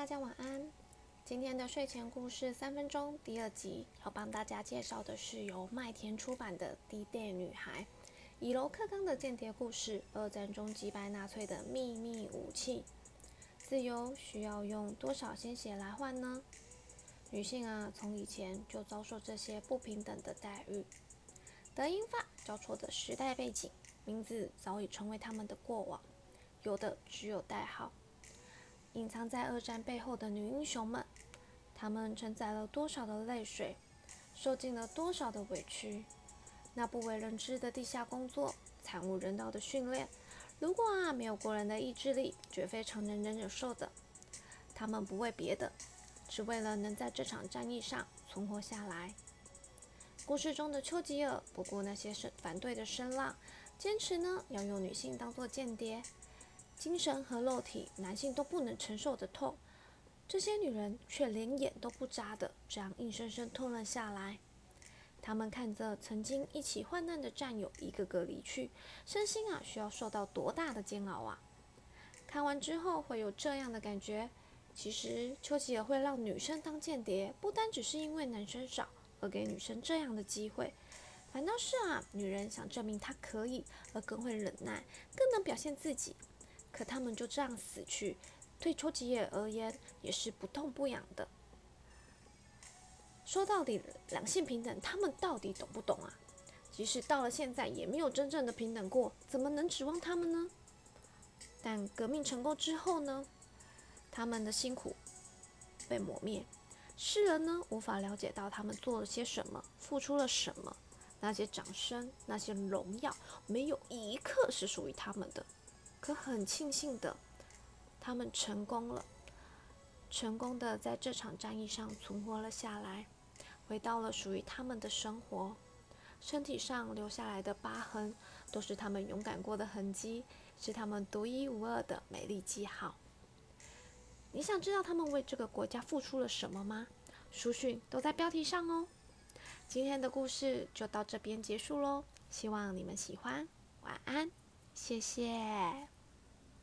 大家晚安。今天的睡前故事三分钟第二集要帮大家介绍的是由麦田出版的《低电女孩》，以楼克刚的间谍故事，二战中击败纳粹的秘密武器。自由需要用多少鲜血来换呢？女性啊，从以前就遭受这些不平等的待遇。德英法交错的时代背景，名字早已成为他们的过往，有的只有代号。隐藏在二战背后的女英雄们，她们承载了多少的泪水，受尽了多少的委屈。那不为人知的地下工作，惨无人道的训练，如果啊没有过人的意志力，绝非常人能忍受的。他们不为别的，只为了能在这场战役上存活下来。故事中的丘吉尔不顾那些声反对的声浪，坚持呢要用女性当做间谍。精神和肉体，男性都不能承受的痛，这些女人却连眼都不眨的，这样硬生生吞了下来。他们看着曾经一起患难的战友一个个离去，身心啊需要受到多大的煎熬啊！看完之后会有这样的感觉：其实丘吉尔会让女生当间谍，不单只是因为男生少而给女生这样的机会，反倒是啊，女人想证明她可以，而更会忍耐，更能表现自己。可他们就这样死去，对丘吉尔而言也是不痛不痒的。说到底，两性平等，他们到底懂不懂啊？即使到了现在，也没有真正的平等过，怎么能指望他们呢？但革命成功之后呢？他们的辛苦被抹灭，世人呢无法了解到他们做了些什么，付出了什么。那些掌声，那些荣耀，没有一刻是属于他们的。可很庆幸的，他们成功了，成功的在这场战役上存活了下来，回到了属于他们的生活。身体上留下来的疤痕，都是他们勇敢过的痕迹，是他们独一无二的美丽记号。你想知道他们为这个国家付出了什么吗？书讯都在标题上哦。今天的故事就到这边结束喽，希望你们喜欢，晚安。谢谢。